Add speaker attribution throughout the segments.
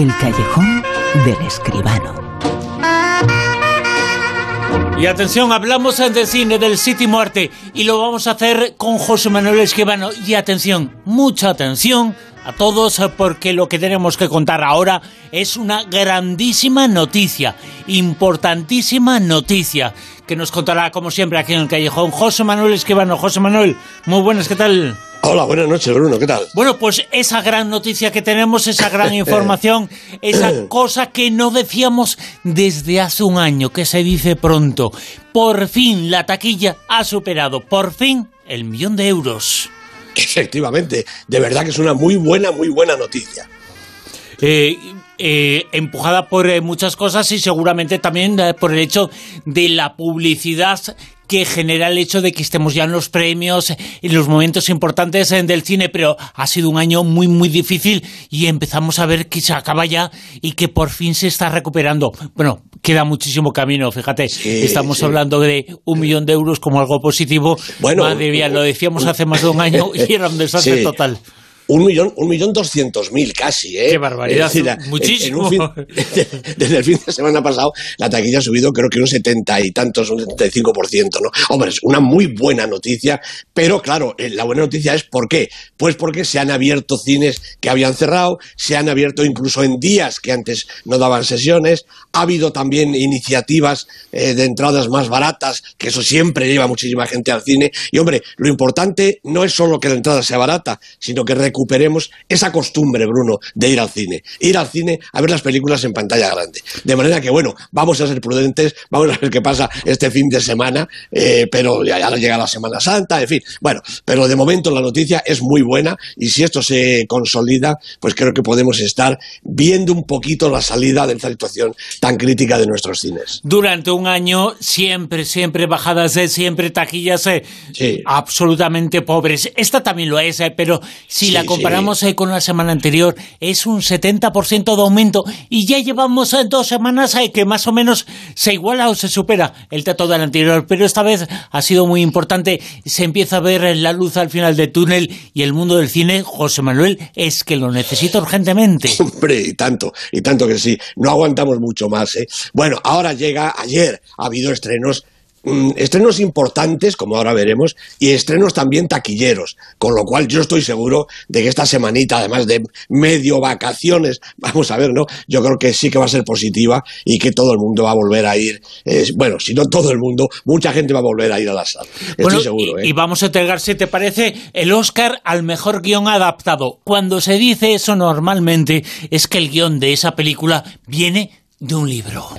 Speaker 1: El callejón del escribano.
Speaker 2: Y atención, hablamos de cine del City Muerte y lo vamos a hacer con José Manuel Esquivano. Y atención, mucha atención a todos porque lo que tenemos que contar ahora es una grandísima noticia, importantísima noticia, que nos contará como siempre aquí en el callejón José Manuel Esquivano. José Manuel, muy buenas, ¿qué tal?
Speaker 3: Hola, buenas noches, Bruno, ¿qué tal?
Speaker 2: Bueno, pues esa gran noticia que tenemos, esa gran información, esa cosa que no decíamos desde hace un año, que se dice pronto. Por fin la taquilla ha superado, por fin, el millón de euros.
Speaker 3: Efectivamente, de verdad que es una muy buena, muy buena noticia.
Speaker 2: Eh, eh, empujada por eh, muchas cosas y seguramente también por el hecho de la publicidad que genera el hecho de que estemos ya en los premios, en los momentos importantes del cine, pero ha sido un año muy, muy difícil y empezamos a ver que se acaba ya y que por fin se está recuperando. Bueno, queda muchísimo camino, fíjate, estamos hablando de un millón de euros como algo positivo. Bueno, Madre mía, lo decíamos hace más de un año y era un desastre total
Speaker 3: un millón, un millón doscientos mil casi, ¿eh?
Speaker 2: Qué barbaridad, muchísimo.
Speaker 3: desde el fin de semana pasado, la taquilla ha subido creo que un setenta y tantos, un setenta y cinco por ciento, ¿no? Hombre, es una muy buena noticia, pero claro, eh, la buena noticia es ¿por qué? Pues porque se han abierto cines que habían cerrado, se han abierto incluso en días que antes no daban sesiones, ha habido también iniciativas eh, de entradas más baratas, que eso siempre lleva muchísima gente al cine, y hombre, lo importante no es solo que la entrada sea barata, sino que recuperemos esa costumbre, Bruno, de ir al cine. Ir al cine a ver las películas en pantalla grande. De manera que, bueno, vamos a ser prudentes, vamos a ver qué pasa este fin de semana, eh, pero ya, ya llega la Semana Santa, en fin. Bueno, pero de momento la noticia es muy buena y si esto se consolida, pues creo que podemos estar viendo un poquito la salida de esta situación tan crítica de nuestros cines.
Speaker 2: Durante un año siempre, siempre bajadas de siempre taquillas eh, absolutamente pobres. Esta también lo es, eh, pero si la comparamos con la semana anterior, es un 70% de aumento y ya llevamos eh, dos semanas eh, que más o menos se iguala o se supera el dato del anterior, pero esta vez ha sido muy importante, se empieza a ver la luz al final del túnel y el mundo del cine, José Manuel, es que lo necesita urgentemente.
Speaker 3: Hombre, y tanto, y tanto que sí, no aguantamos mucho más. ¿eh? Bueno, ahora llega, ayer ha habido estrenos estrenos importantes, como ahora veremos, y estrenos también taquilleros, con lo cual yo estoy seguro de que esta semanita, además de medio vacaciones, vamos a ver, ¿no? Yo creo que sí que va a ser positiva y que todo el mundo va a volver a ir, bueno, si no todo el mundo, mucha gente va a volver a ir a la sala. Estoy seguro,
Speaker 2: ¿eh? Y vamos a entregar, si te parece, el Oscar al mejor guion adaptado. Cuando se dice eso normalmente es que el guion de esa película viene de un libro.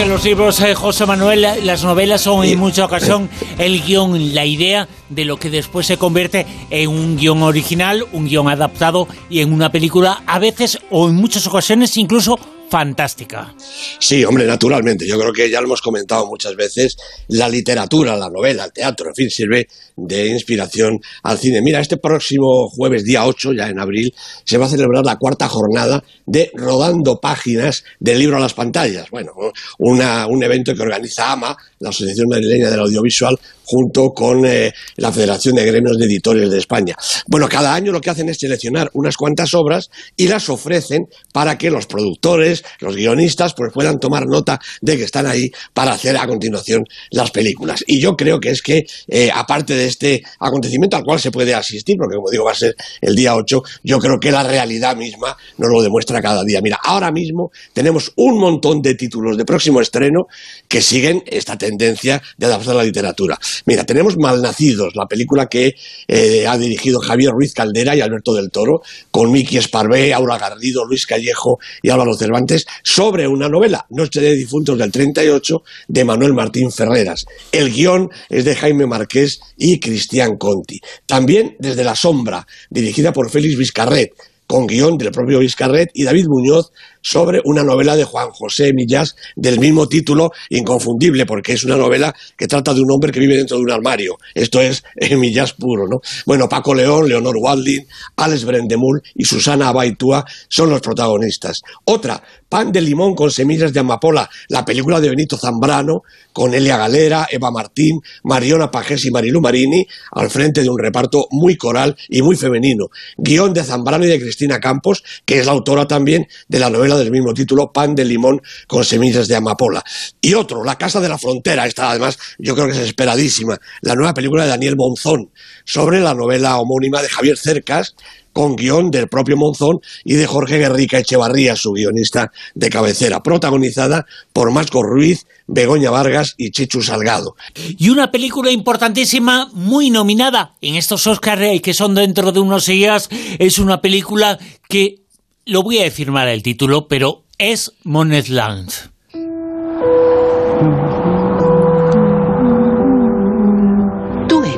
Speaker 2: Que los libros, de eh, José Manuel, las novelas son en mucha ocasión el guion, la idea de lo que después se convierte en un guion original, un guion adaptado y en una película, a veces o en muchas ocasiones incluso fantástica.
Speaker 3: Sí, hombre, naturalmente. Yo creo que ya lo hemos comentado muchas veces. La literatura, la novela, el teatro, en fin, sirve de inspiración al cine. Mira, este próximo jueves, día 8, ya en abril, se va a celebrar la cuarta jornada de Rodando Páginas del libro a las pantallas. Bueno, un evento que organiza AMA, la Asociación Madrileña del Audiovisual, junto con eh, la Federación de Gremios de Editores de España. Bueno, cada año lo que hacen es seleccionar unas cuantas obras y las ofrecen para que los productores, los guionistas, pues puedan tomar nota de que están ahí para hacer a continuación las películas. Y yo creo que es que, eh, aparte de este acontecimiento al cual se puede asistir, porque como digo va a ser el día 8, yo creo que la realidad misma nos lo demuestra cada día. Mira, ahora mismo tenemos un montón de títulos de próximo estreno que siguen esta tendencia de adaptar la literatura. Mira, tenemos Malnacidos, la película que eh, ha dirigido Javier Ruiz Caldera y Alberto del Toro, con Miki Esparvé, Aura Garrido, Luis Callejo y Álvaro Cervantes, sobre una novela, Noche de Difuntos del 38, de Manuel Martín Ferreras. El guion es de Jaime Marqués y Cristian Conti. También Desde la Sombra, dirigida por Félix Vizcarret, con guion del propio Vizcarret y David Muñoz sobre una novela de Juan José Millás del mismo título, inconfundible, porque es una novela que trata de un hombre que vive dentro de un armario. Esto es el Millás puro, ¿no? Bueno, Paco León, Leonor Walding, Alex Brendemul y Susana Abaitua son los protagonistas. Otra, Pan de limón con semillas de amapola, la película de Benito Zambrano, con Elia Galera, Eva Martín, Mariona Pajés y Marilu Marini, al frente de un reparto muy coral y muy femenino. Guión de Zambrano y de Cristina Campos, que es la autora también de la novela del mismo título, Pan de limón con semillas de amapola. Y otro, La Casa de la Frontera, esta además yo creo que es esperadísima, la nueva película de Daniel Monzón, sobre la novela homónima de Javier Cercas, con guion del propio Monzón y de Jorge Guerrica Echevarría, su guionista de cabecera, protagonizada por Masco Ruiz, Begoña Vargas y Chichu Salgado.
Speaker 2: Y una película importantísima, muy nominada en estos Oscars eh, que son dentro de unos días, es una película que, lo voy a decir mal el título, pero es Monetland.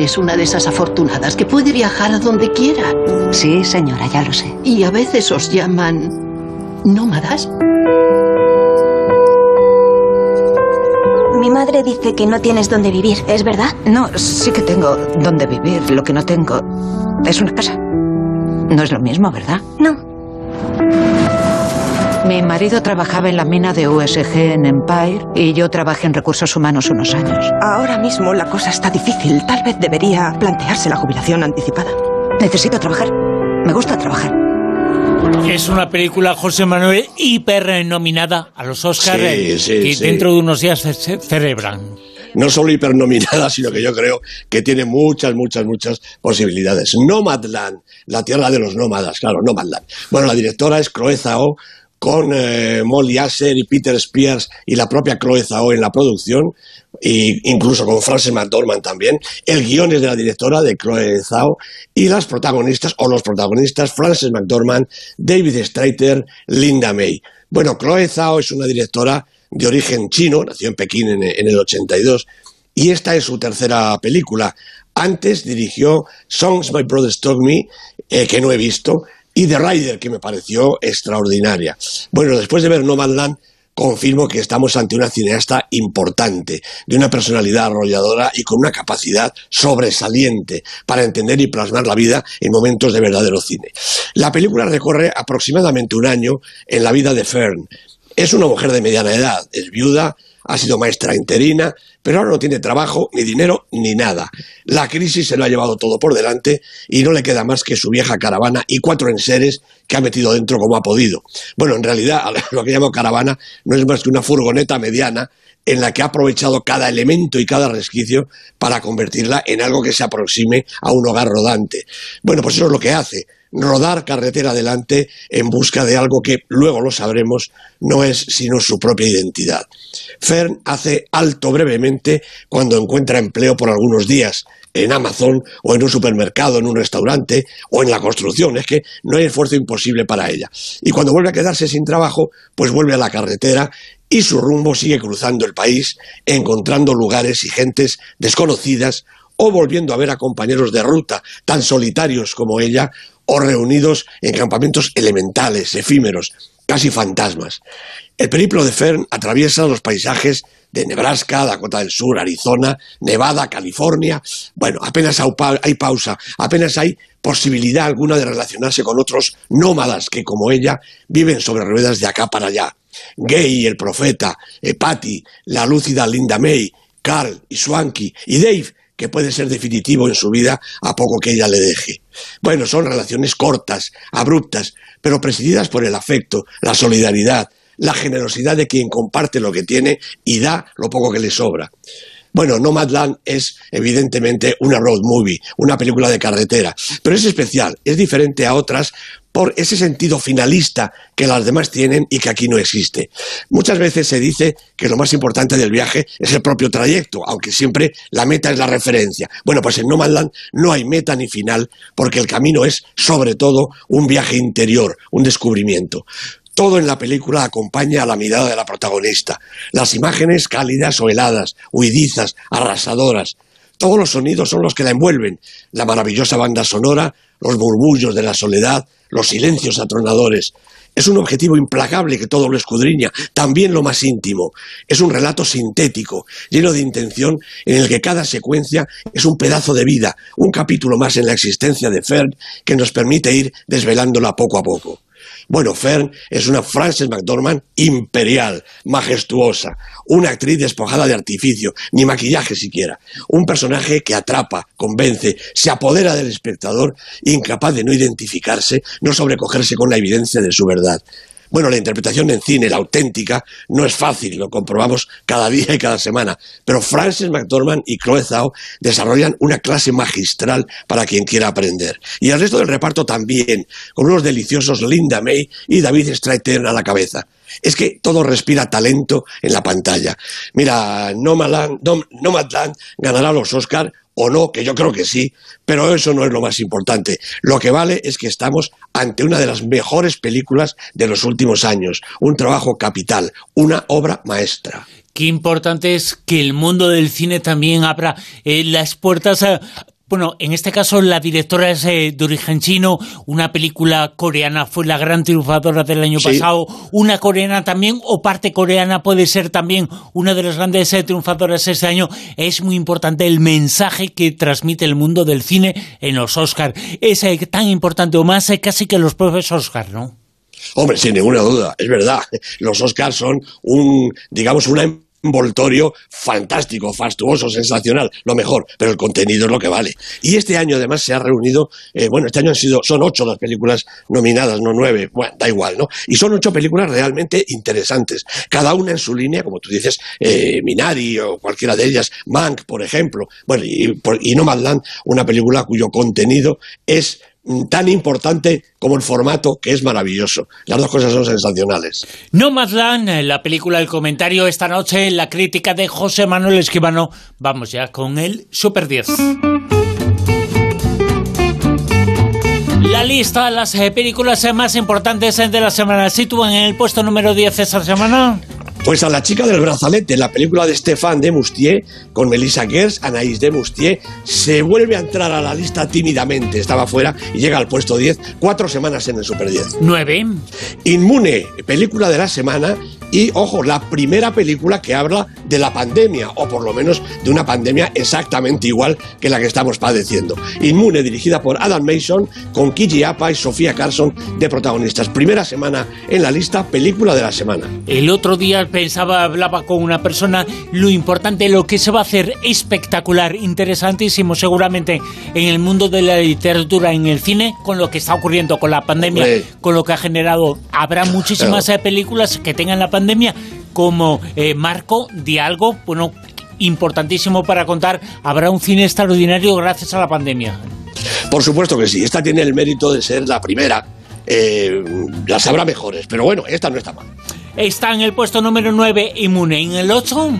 Speaker 4: Eres una de esas afortunadas que puede viajar a donde quiera.
Speaker 1: Sí, señora, ya lo sé.
Speaker 4: Y a veces os llaman nómadas.
Speaker 5: Mi madre dice que no tienes dónde vivir, ¿es verdad?
Speaker 1: No, sí que tengo dónde vivir. Lo que no tengo es una casa. No es lo mismo, ¿verdad?
Speaker 5: No.
Speaker 1: Mi marido trabajaba en la mina de USG en Empire y yo trabajé en recursos humanos unos años.
Speaker 6: Ahora mismo la cosa está difícil. Tal vez debería plantearse la jubilación anticipada.
Speaker 1: Necesito trabajar. Me gusta trabajar.
Speaker 2: Es una película, José Manuel, hiper nominada a los Oscars
Speaker 3: Sí, sí,
Speaker 2: que
Speaker 3: sí.
Speaker 2: dentro de unos días se celebran.
Speaker 3: no solo hipernominada, sino que yo creo que tiene muchas, muchas, muchas posibilidades. Nomadland, la tierra de los nómadas, claro, Nomadland. Bueno, la directora es Chloe Zhao, con eh, Molly Asher y Peter Spears y la propia Chloe Zhao en la producción, e incluso con Frances McDormand también. El guion es de la directora, de Chloe Zhao, y las protagonistas, o los protagonistas, Frances McDormand, David Strater, Linda May. Bueno, Chloe Zhao es una directora de origen chino, nació en Pekín en, en el 82, y esta es su tercera película. Antes dirigió Songs My Brothers Taught Me, eh, que no he visto, y The Rider, que me pareció extraordinaria. Bueno, después de ver Nomadland, confirmo que estamos ante una cineasta importante, de una personalidad arrolladora y con una capacidad sobresaliente para entender y plasmar la vida en momentos de verdadero cine. La película recorre aproximadamente un año en la vida de Fern. Es una mujer de mediana edad, es viuda, ha sido maestra interina, pero ahora no tiene trabajo, ni dinero, ni nada. La crisis se lo ha llevado todo por delante y no le queda más que su vieja caravana y cuatro enseres que ha metido dentro como ha podido. Bueno, en realidad lo que llamo caravana no es más que una furgoneta mediana en la que ha aprovechado cada elemento y cada resquicio para convertirla en algo que se aproxime a un hogar rodante. Bueno, pues eso es lo que hace rodar carretera adelante en busca de algo que, luego lo sabremos, no es sino su propia identidad. Fern hace alto brevemente cuando encuentra empleo por algunos días, en Amazon o en un supermercado, en un restaurante o en la construcción. Es que no hay esfuerzo imposible para ella. Y cuando vuelve a quedarse sin trabajo, pues vuelve a la carretera y su rumbo sigue cruzando el país, encontrando lugares y gentes desconocidas o volviendo a ver a compañeros de ruta tan solitarios como ella o reunidos en campamentos elementales, efímeros, casi fantasmas. El periplo de Fern atraviesa los paisajes de Nebraska, Dakota del Sur, Arizona, Nevada, California. Bueno, apenas hay pausa, apenas hay posibilidad alguna de relacionarse con otros nómadas que, como ella, viven sobre ruedas de acá para allá. Gay, el profeta, Patty, la lúcida Linda May, Carl y Swanky y Dave, que puede ser definitivo en su vida a poco que ella le deje. Bueno, son relaciones cortas, abruptas, pero presididas por el afecto, la solidaridad, la generosidad de quien comparte lo que tiene y da lo poco que le sobra. Bueno, Nomadland es evidentemente una road movie, una película de carretera, pero es especial, es diferente a otras por ese sentido finalista que las demás tienen y que aquí no existe. Muchas veces se dice que lo más importante del viaje es el propio trayecto, aunque siempre la meta es la referencia. Bueno, pues en Nomadland no hay meta ni final, porque el camino es, sobre todo, un viaje interior, un descubrimiento. Todo en la película acompaña a la mirada de la protagonista. Las imágenes cálidas o heladas, huidizas, arrasadoras. Todos los sonidos son los que la envuelven. La maravillosa banda sonora, los murmullos de la soledad, los silencios atronadores. Es un objetivo implacable que todo lo escudriña, también lo más íntimo. Es un relato sintético, lleno de intención, en el que cada secuencia es un pedazo de vida, un capítulo más en la existencia de Fern que nos permite ir desvelándola poco a poco. Bueno, Fern es una Frances McDormand imperial, majestuosa, una actriz despojada de artificio, ni maquillaje siquiera, un personaje que atrapa, convence, se apodera del espectador, incapaz de no identificarse, no sobrecogerse con la evidencia de su verdad. Bueno, la interpretación en cine, la auténtica, no es fácil, lo comprobamos cada día y cada semana, pero Frances McDormand y Chloe Zhao desarrollan una clase magistral para quien quiera aprender. Y el resto del reparto también, con unos deliciosos Linda May y David Strathairn a la cabeza. Es que todo respira talento en la pantalla. Mira, Nomadland, Nomadland ganará los Oscar o no, que yo creo que sí, pero eso no es lo más importante. Lo que vale es que estamos ante una de las mejores películas de los últimos años, un trabajo capital, una obra maestra.
Speaker 2: Qué importante es que el mundo del cine también abra eh, las puertas a, bueno, en este caso la directora es eh, de origen chino, una película coreana fue la gran triunfadora del año pasado, una coreana también, o parte coreana puede ser también una de las grandes eh, triunfadoras este año. Es muy importante el mensaje que transmite el mundo del cine en los Oscars. Es eh, tan importante o más casi que los propios Oscars, ¿no?
Speaker 3: Hombre, sin ninguna duda, es verdad. Los Oscars son un, digamos, una envoltorio fantástico, fastuoso, sensacional, lo mejor, pero el contenido es lo que vale. Y este año además se ha reunido, eh, bueno, este año han sido, son ocho las películas nominadas, no nueve, bueno, da igual, ¿no? Y son ocho películas realmente interesantes, cada una en su línea, como tú dices, eh, Minari o cualquiera de ellas, Mank, por ejemplo, bueno, y, y Nomadland, una película cuyo contenido es tan importante como el formato, que es maravilloso. Las dos cosas son sensacionales.
Speaker 2: No Nomadland, eh, la película del comentario esta noche, la crítica de José Manuel Esquivano. Vamos ya con el Super 10. La lista de las eh, películas eh, más importantes de la semana sitúan en el puesto número 10 esta semana.
Speaker 3: Pues a la chica del brazalete, la película de Stéphane de Moustier, con Melissa Gers, Anaïs de Moustier, se vuelve a entrar a la lista tímidamente. Estaba fuera y llega al puesto 10, cuatro semanas en el Super 10.
Speaker 2: 9.
Speaker 3: Inmune, película de la semana, y, ojo, la primera película que habla de la pandemia, o por lo menos de una pandemia exactamente igual que la que estamos padeciendo. Inmune, dirigida por Adam Mason, con Kiji Apa y Sofía Carson de protagonistas. Primera semana en la lista, película de la semana.
Speaker 2: El otro día pensaba, hablaba con una persona, lo importante, lo que se va a hacer espectacular, interesantísimo, seguramente en el mundo de la literatura, en el cine, con lo que está ocurriendo con la pandemia, con lo que ha generado. Habrá muchísimas eh, películas que tengan la pandemia como eh, marco de algo, bueno, importantísimo para contar. Habrá un cine extraordinario gracias a la pandemia.
Speaker 3: Por supuesto que sí. Esta tiene el mérito de ser la primera. Eh, las habrá mejores, pero bueno, esta no está mal.
Speaker 2: Está en el puesto número 9 Inmune. ¿En el 8?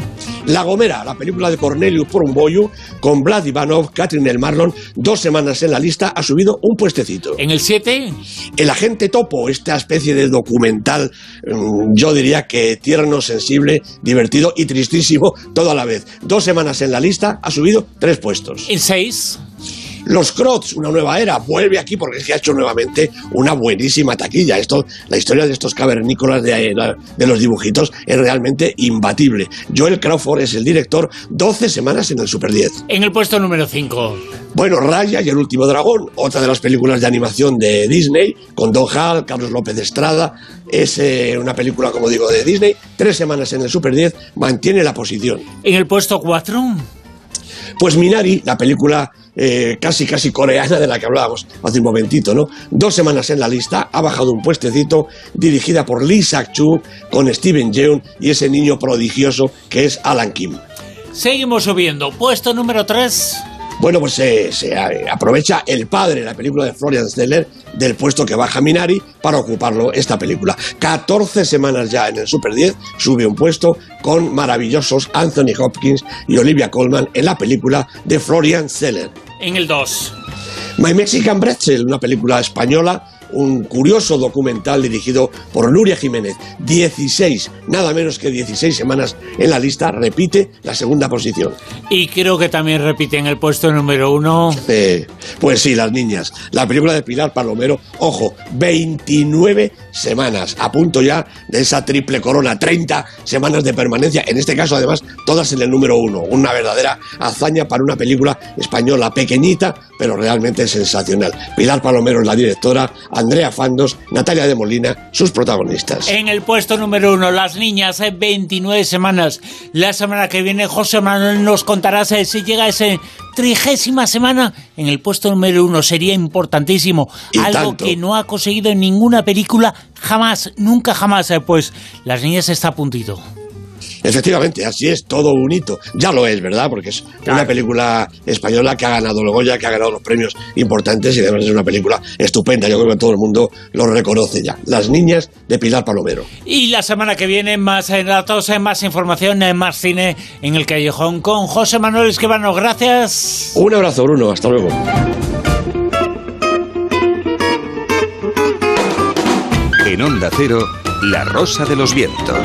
Speaker 3: La Gomera, la película de Cornelius Porumboyu con Vlad Ivanov, Catherine El Marlon, dos semanas en la lista, ha subido un puestecito.
Speaker 2: ¿En el 7?
Speaker 3: El Agente Topo, esta especie de documental, mm, yo diría que tierno, sensible, divertido y tristísimo todo a la vez. Dos semanas en la lista, ha subido tres puestos.
Speaker 2: ¿En 6?
Speaker 3: Los Crocs, una nueva era, vuelve aquí porque se ha hecho nuevamente una buenísima taquilla. Esto, la historia de estos cavernícolas de, de los dibujitos es realmente imbatible. Joel Crawford es el director, 12 semanas en el Super 10.
Speaker 2: En el puesto número 5.
Speaker 3: Bueno, Raya y el último dragón, otra de las películas de animación de Disney, con Don Hall, Carlos López de Estrada. Es eh, una película, como digo, de Disney. Tres semanas en el Super 10, mantiene la posición.
Speaker 2: En el puesto 4.
Speaker 3: Pues Minari, la película eh, casi casi coreana de la que hablábamos hace un momentito, ¿no? Dos semanas en la lista, ha bajado un puestecito, dirigida por Lee Sak-chu, con Steven Yeun y ese niño prodigioso que es Alan Kim.
Speaker 2: Seguimos subiendo, puesto número 3.
Speaker 3: Bueno, pues se, aprovecha el padre, la película de Florian Zeller, del puesto que baja Minari para ocuparlo esta película. 14 semanas ya en el Super 10, sube un puesto con maravillosos Anthony Hopkins y Olivia Colman en la película de Florian Zeller.
Speaker 2: En el 2.
Speaker 3: My Mexican Bretzel, una película española un curioso documental dirigido por Nuria Jiménez. 16, nada menos que 16 semanas en la lista, repite la segunda posición.
Speaker 2: Y creo que también repite en el puesto número uno.
Speaker 3: Eh, pues sí, las niñas. La película de Pilar Palomero, ojo, 29 semanas, a punto ya de esa triple corona, 30 semanas de permanencia, en este caso además todas en el número uno, una verdadera hazaña para una película española pequeñita, pero realmente sensacional. Pilar Palomero es la directora, Andrea Fandos, Natalia de Molina, sus protagonistas.
Speaker 2: En el puesto número uno, las niñas, 29 semanas. La semana que viene, José Manuel nos contará si llega esa trigésima semana en el puesto número uno. Sería importantísimo. Algo que no ha conseguido en ninguna película jamás, nunca jamás. Eh, pues las niñas está a puntito.
Speaker 3: Efectivamente, así es, todo un hito. Ya lo es, ¿verdad? Porque es una película española que ha ganado el Goya, que ha ganado los premios importantes y además es una película estupenda. Yo creo que todo el mundo lo reconoce ya. Las niñas de Pilar Palomero.
Speaker 2: Y la semana que viene más eh, datos, eh, más información, eh, más cine en el Callejón con José Manuel Esquivano. Gracias.
Speaker 3: Un abrazo, Bruno. Hasta luego.
Speaker 7: En Onda Cero, La Rosa de los Vientos.